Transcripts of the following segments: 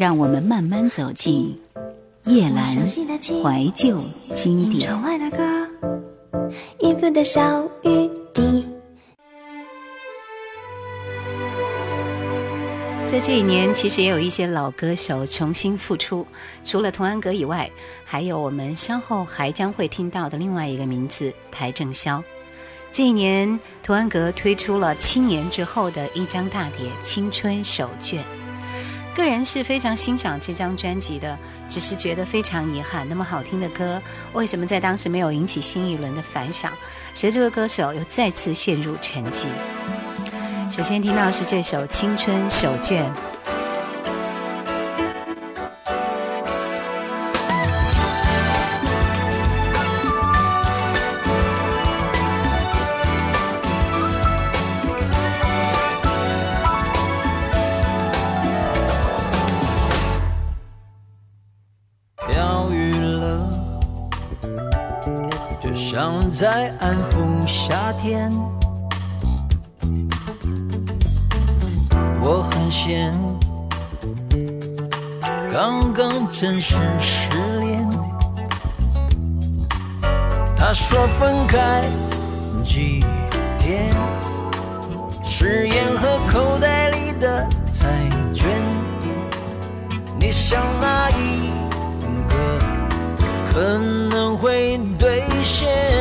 让我们慢慢走进叶阑怀旧经典。在这一年，其实也有一些老歌手重新复出。除了童安格以外，还有我们稍后还将会听到的另外一个名字——邰正宵。这一年，童安格推出了七年之后的一张大碟《青春手卷》。个人是非常欣赏这张专辑的，只是觉得非常遗憾，那么好听的歌，为什么在当时没有引起新一轮的反响？谁这位歌手又再次陷入沉寂。首先听到是这首《青春手卷》。在安抚夏天。我很闲，刚刚正式失恋。他说分开几天，誓言和口袋里的彩券，你想哪一个可能会兑现？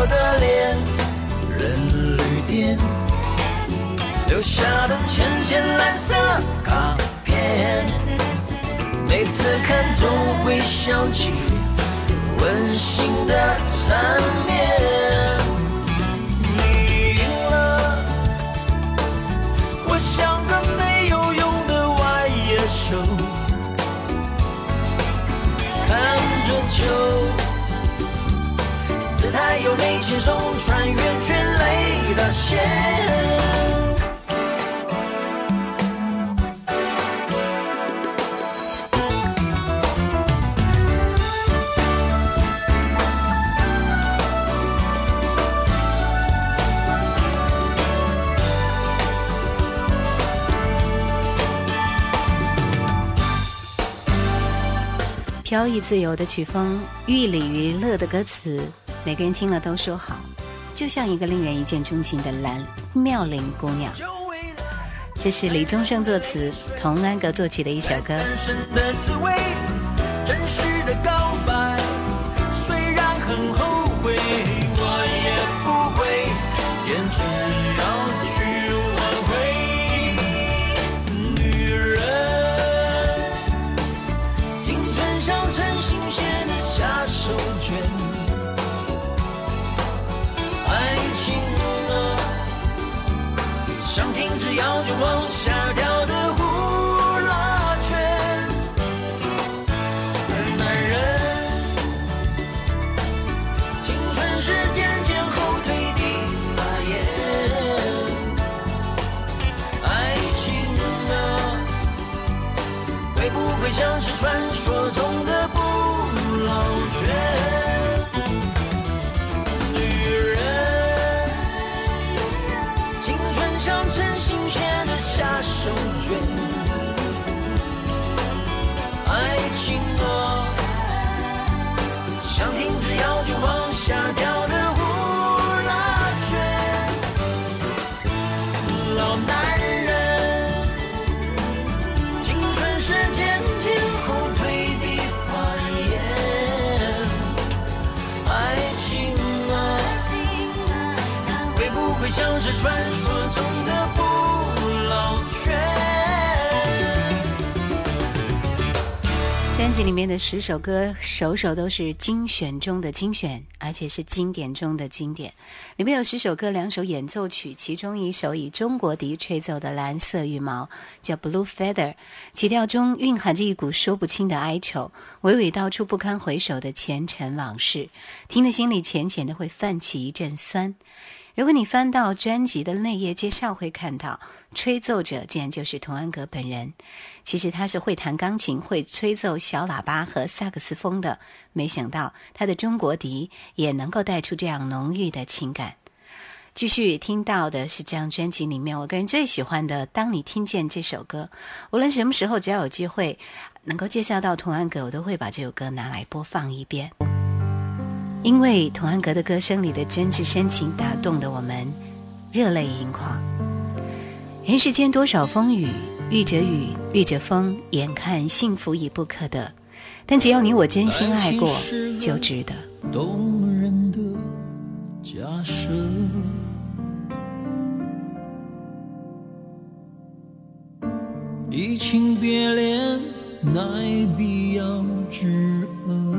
我的恋人旅店，留下的浅浅蓝色卡片，每次看总会想起。温馨的缠绵，你赢了，我像个没有用的外野手，看着球，还有你亲手，穿越全垒的线。飘逸自由的曲风，寓礼于乐的歌词，每个人听了都说好，就像一个令人一见钟情的蓝妙龄姑娘。这是李宗盛作词，童安格作曲的一首歌。像停止要就往下掉的呼啦圈，而男人青春是渐渐后退的发言，爱情啊，会不会像是传说中的像是传说中的不老泉。专辑里面的十首歌，首首都是精选中的精选，而且是经典中的经典。里面有十首歌，两首演奏曲，其中一首以中国笛吹奏的《蓝色羽毛》叫《Blue Feather》，曲调中蕴含着一股说不清的哀愁，娓娓道出不堪回首的前尘往事，听得心里浅浅的会泛起一阵酸。如果你翻到专辑的内页介绍，会看到吹奏者竟然就是童安格本人。其实他是会弹钢琴、会吹奏小喇叭和萨克斯风的。没想到他的中国笛也能够带出这样浓郁的情感。继续听到的是这张专辑里面我个人最喜欢的《当你听见这首歌》。无论什么时候，只要有机会能够介绍到童安格，我都会把这首歌拿来播放一遍。因为童安格的歌声里的真挚深情打动的我们热泪盈眶。人世间多少风雨，遇着雨，遇着风，眼看幸福已不可得。但只要你我真心爱过，就值得。动人的假设，移情别恋，乃必要之恶。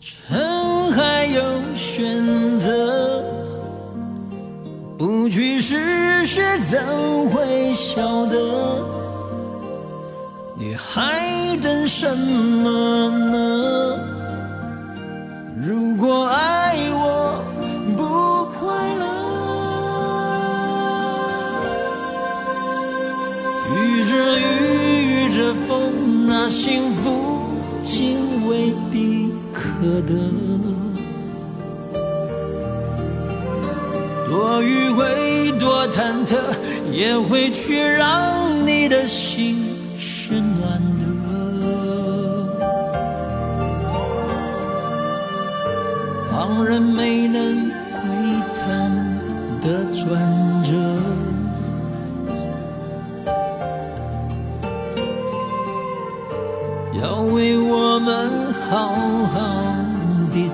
人还有选择，不去试试怎会晓得？你还等什么呢？如果爱我不快乐，遇着雨遇着风，那幸福。可得，多迂回，多忐忑，也会去让你的心是暖的。旁人没能窥探的转折，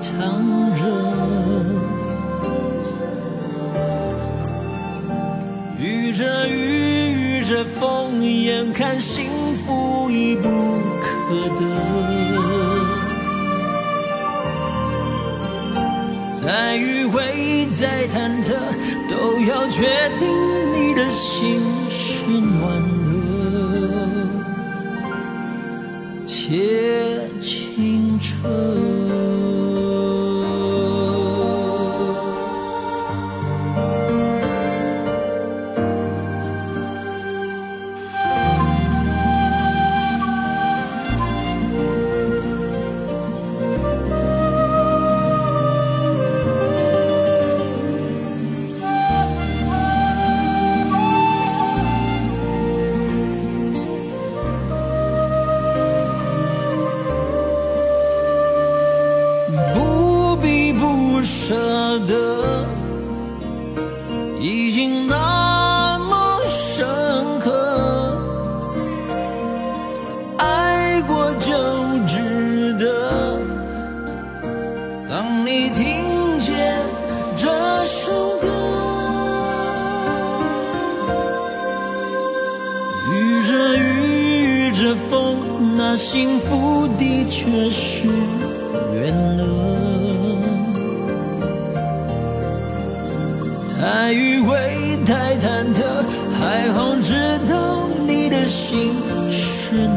藏着，遇着雨，遇着风，眼看幸福已不可得。再迂回，再忐忑，都要确定你的心是暖的，且的风，那幸福的确是远了，太迂回，太忐忑，还好知道你的心是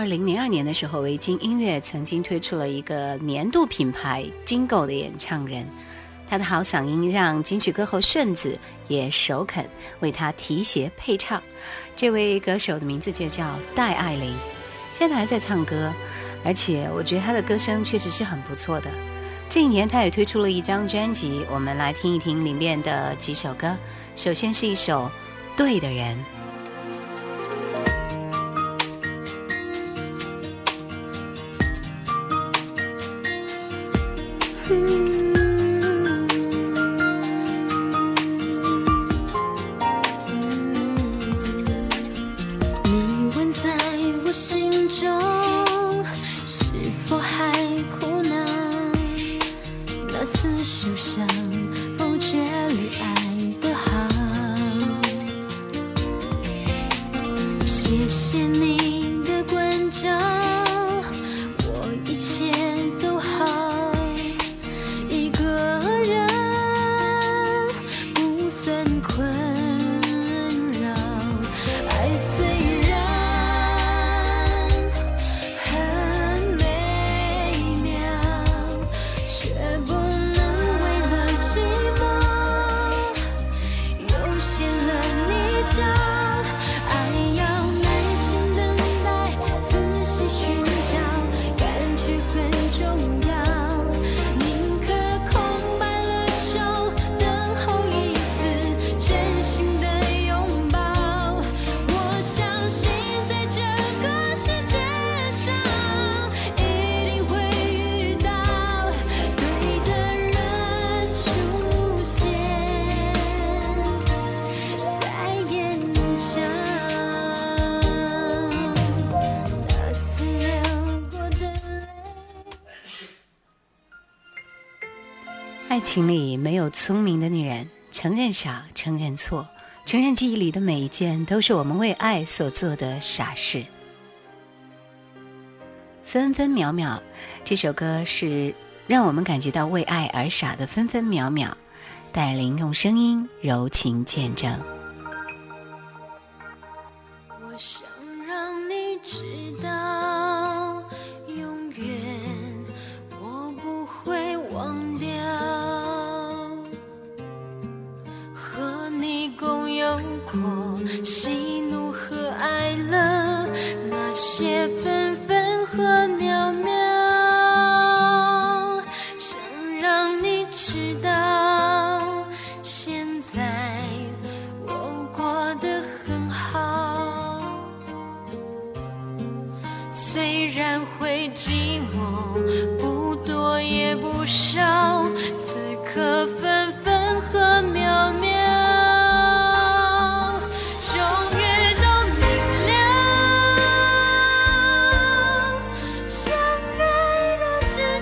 二零零二年的时候，维京音乐曾经推出了一个年度品牌金狗的演唱人，他的好嗓音让金曲歌后顺子也首肯为他提携配唱。这位歌手的名字就叫戴爱玲，现在还在唱歌，而且我觉得他的歌声确实是很不错的。这一年，他也推出了一张专辑，我们来听一听里面的几首歌。首先是一首《对的人》。to 情里没有聪明的女人，承认傻，承认错，承认记忆里的每一件都是我们为爱所做的傻事。分分秒秒，这首歌是让我们感觉到为爱而傻的分分秒秒。戴琳用声音柔情见证。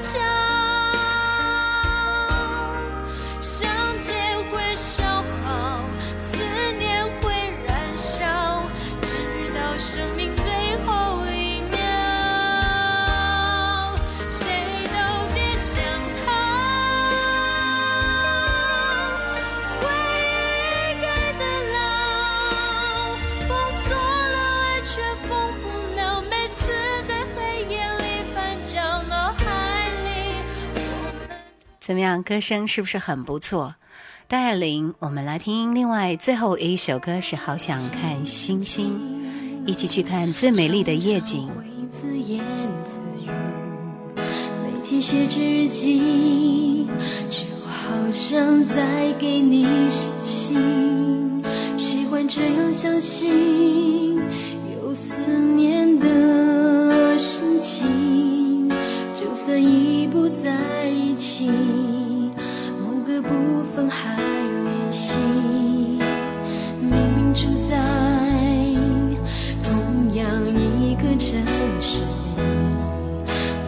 家。怎么样，歌声是不是很不错？戴琳，我们来听另外最后一首歌是《好想看星星》，一起去看最美丽的夜景。每天写日记，就好像在给你写信，喜欢这样相信有思念的心情，就算一还联系，明明住在同样一个城市里，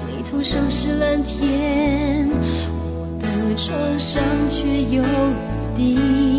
你头上是蓝天，我的床上却有雨滴。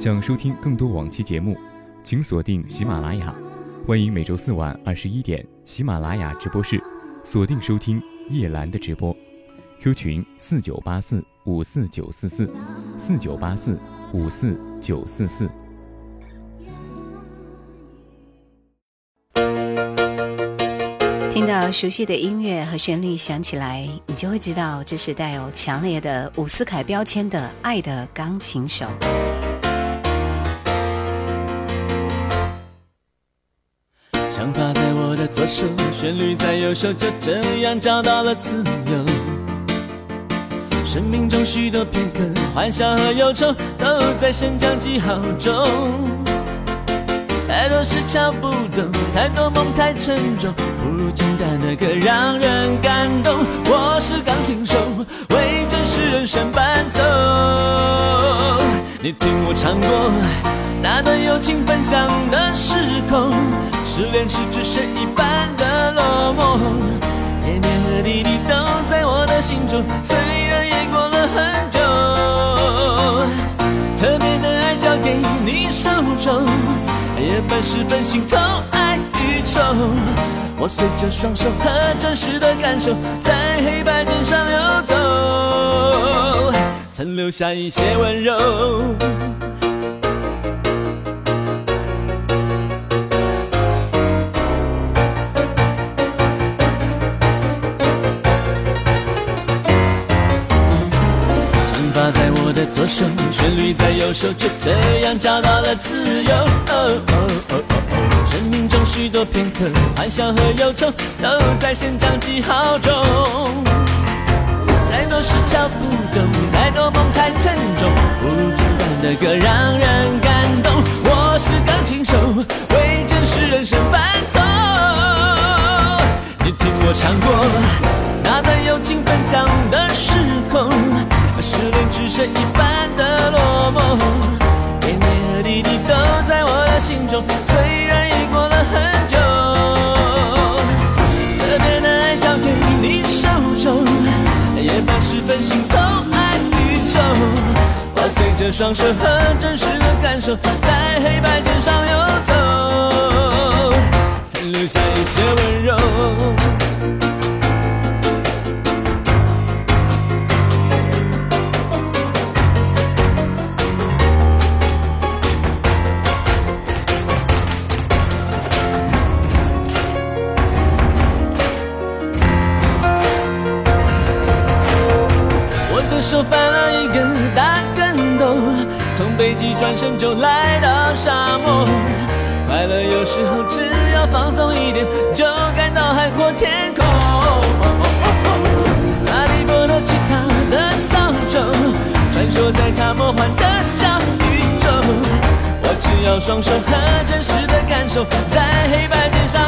想收听更多往期节目，请锁定喜马拉雅。欢迎每周四晚二十一点喜马拉雅直播室锁定收听叶兰的直播。Q 群四九八四五四九四四四九八四五四九四四。听到熟悉的音乐和旋律响起来，你就会知道这是带有强烈的伍思凯标签的《爱的钢琴手》。旋律在右手，就这样找到了自由。生命中许多片刻，欢笑和忧愁，都在升降记号中。太多事敲不动，太多梦太沉重，不如简单的歌让人感动。我是钢琴手，为真实人生伴奏。你听我唱过那段友情分享的时空，失恋时只剩一半的落寞，点点和滴滴都在我的心中，虽然也过了很久。特别的爱交给你手中，夜半时分心头爱与愁。我随着双手和真实的感受，在黑白键上游走，曾留下一些温柔。的左手，旋律在右手，就这样找到了自由。生命中许多片刻，欢笑和忧愁，都在升降记号中。太多事敲不动，太多梦太沉重，不如简单的歌让人感动。我是钢琴手，这双手和真实的感受，在黑白键上游走，才留下一些温柔。我的手翻了一个。转身就来到沙漠。快乐有时候只要放松一点，就感到海阔天空。哈利波特吉他的扫帚，穿梭在他魔幻的小宇宙。我只要双手和真实的感受，在黑白键上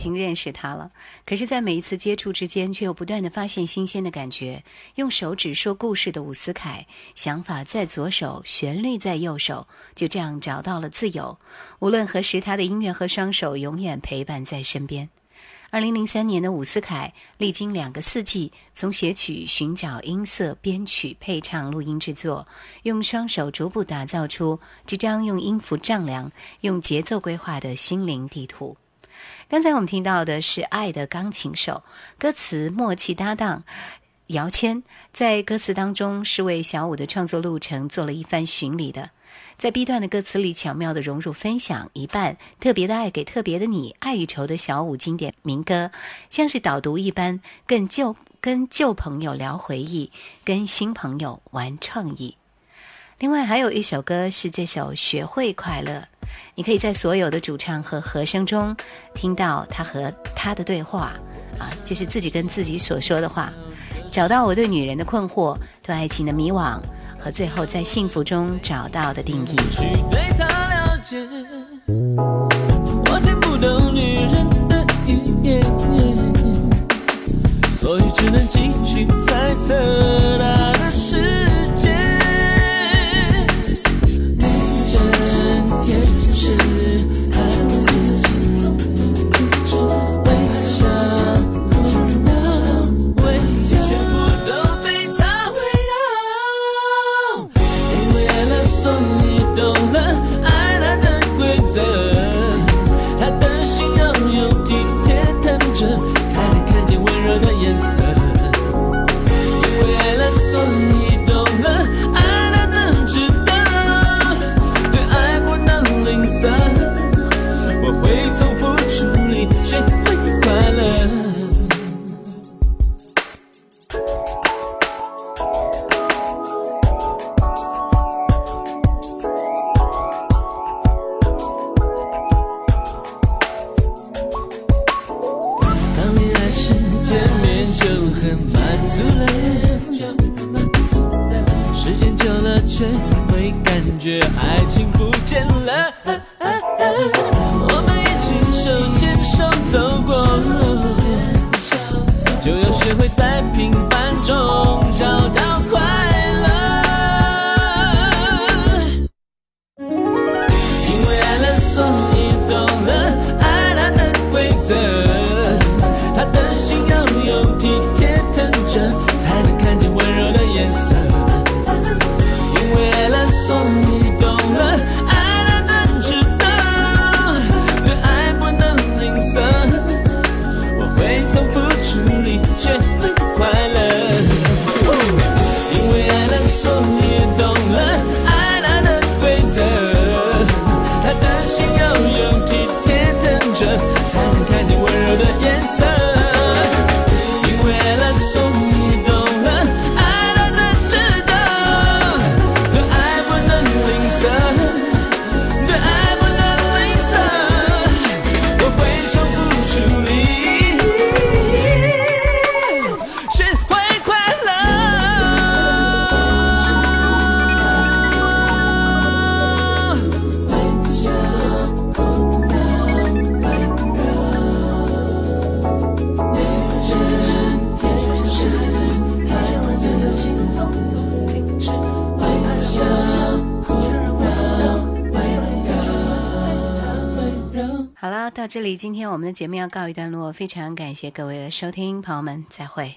已经认识他了，可是，在每一次接触之间，却又不断的发现新鲜的感觉。用手指说故事的伍思凯，想法在左手，旋律在右手，就这样找到了自由。无论何时，他的音乐和双手永远陪伴在身边。二零零三年的伍思凯历经两个四季，从写曲、寻找音色、编曲、配唱、录音制作，用双手逐步打造出这张用音符丈量、用节奏规划的心灵地图。刚才我们听到的是《爱的钢琴手》，歌词默契搭档姚谦，在歌词当中是为小五的创作路程做了一番巡礼的。在 B 段的歌词里，巧妙地融入分享一半特别的爱给特别的你，爱与愁的小五经典民歌，像是导读一般，跟旧跟旧朋友聊回忆，跟新朋友玩创意。另外还有一首歌是这首《学会快乐》，你可以在所有的主唱和和声中听到他和他的对话，啊，就是自己跟自己所说的话，找到我对女人的困惑，对爱情的迷惘，和最后在幸福中找到的定义。我听不懂女人的语言，所以只能继续猜测她的世里，今天我们的节目要告一段落，非常感谢各位的收听，朋友们，再会。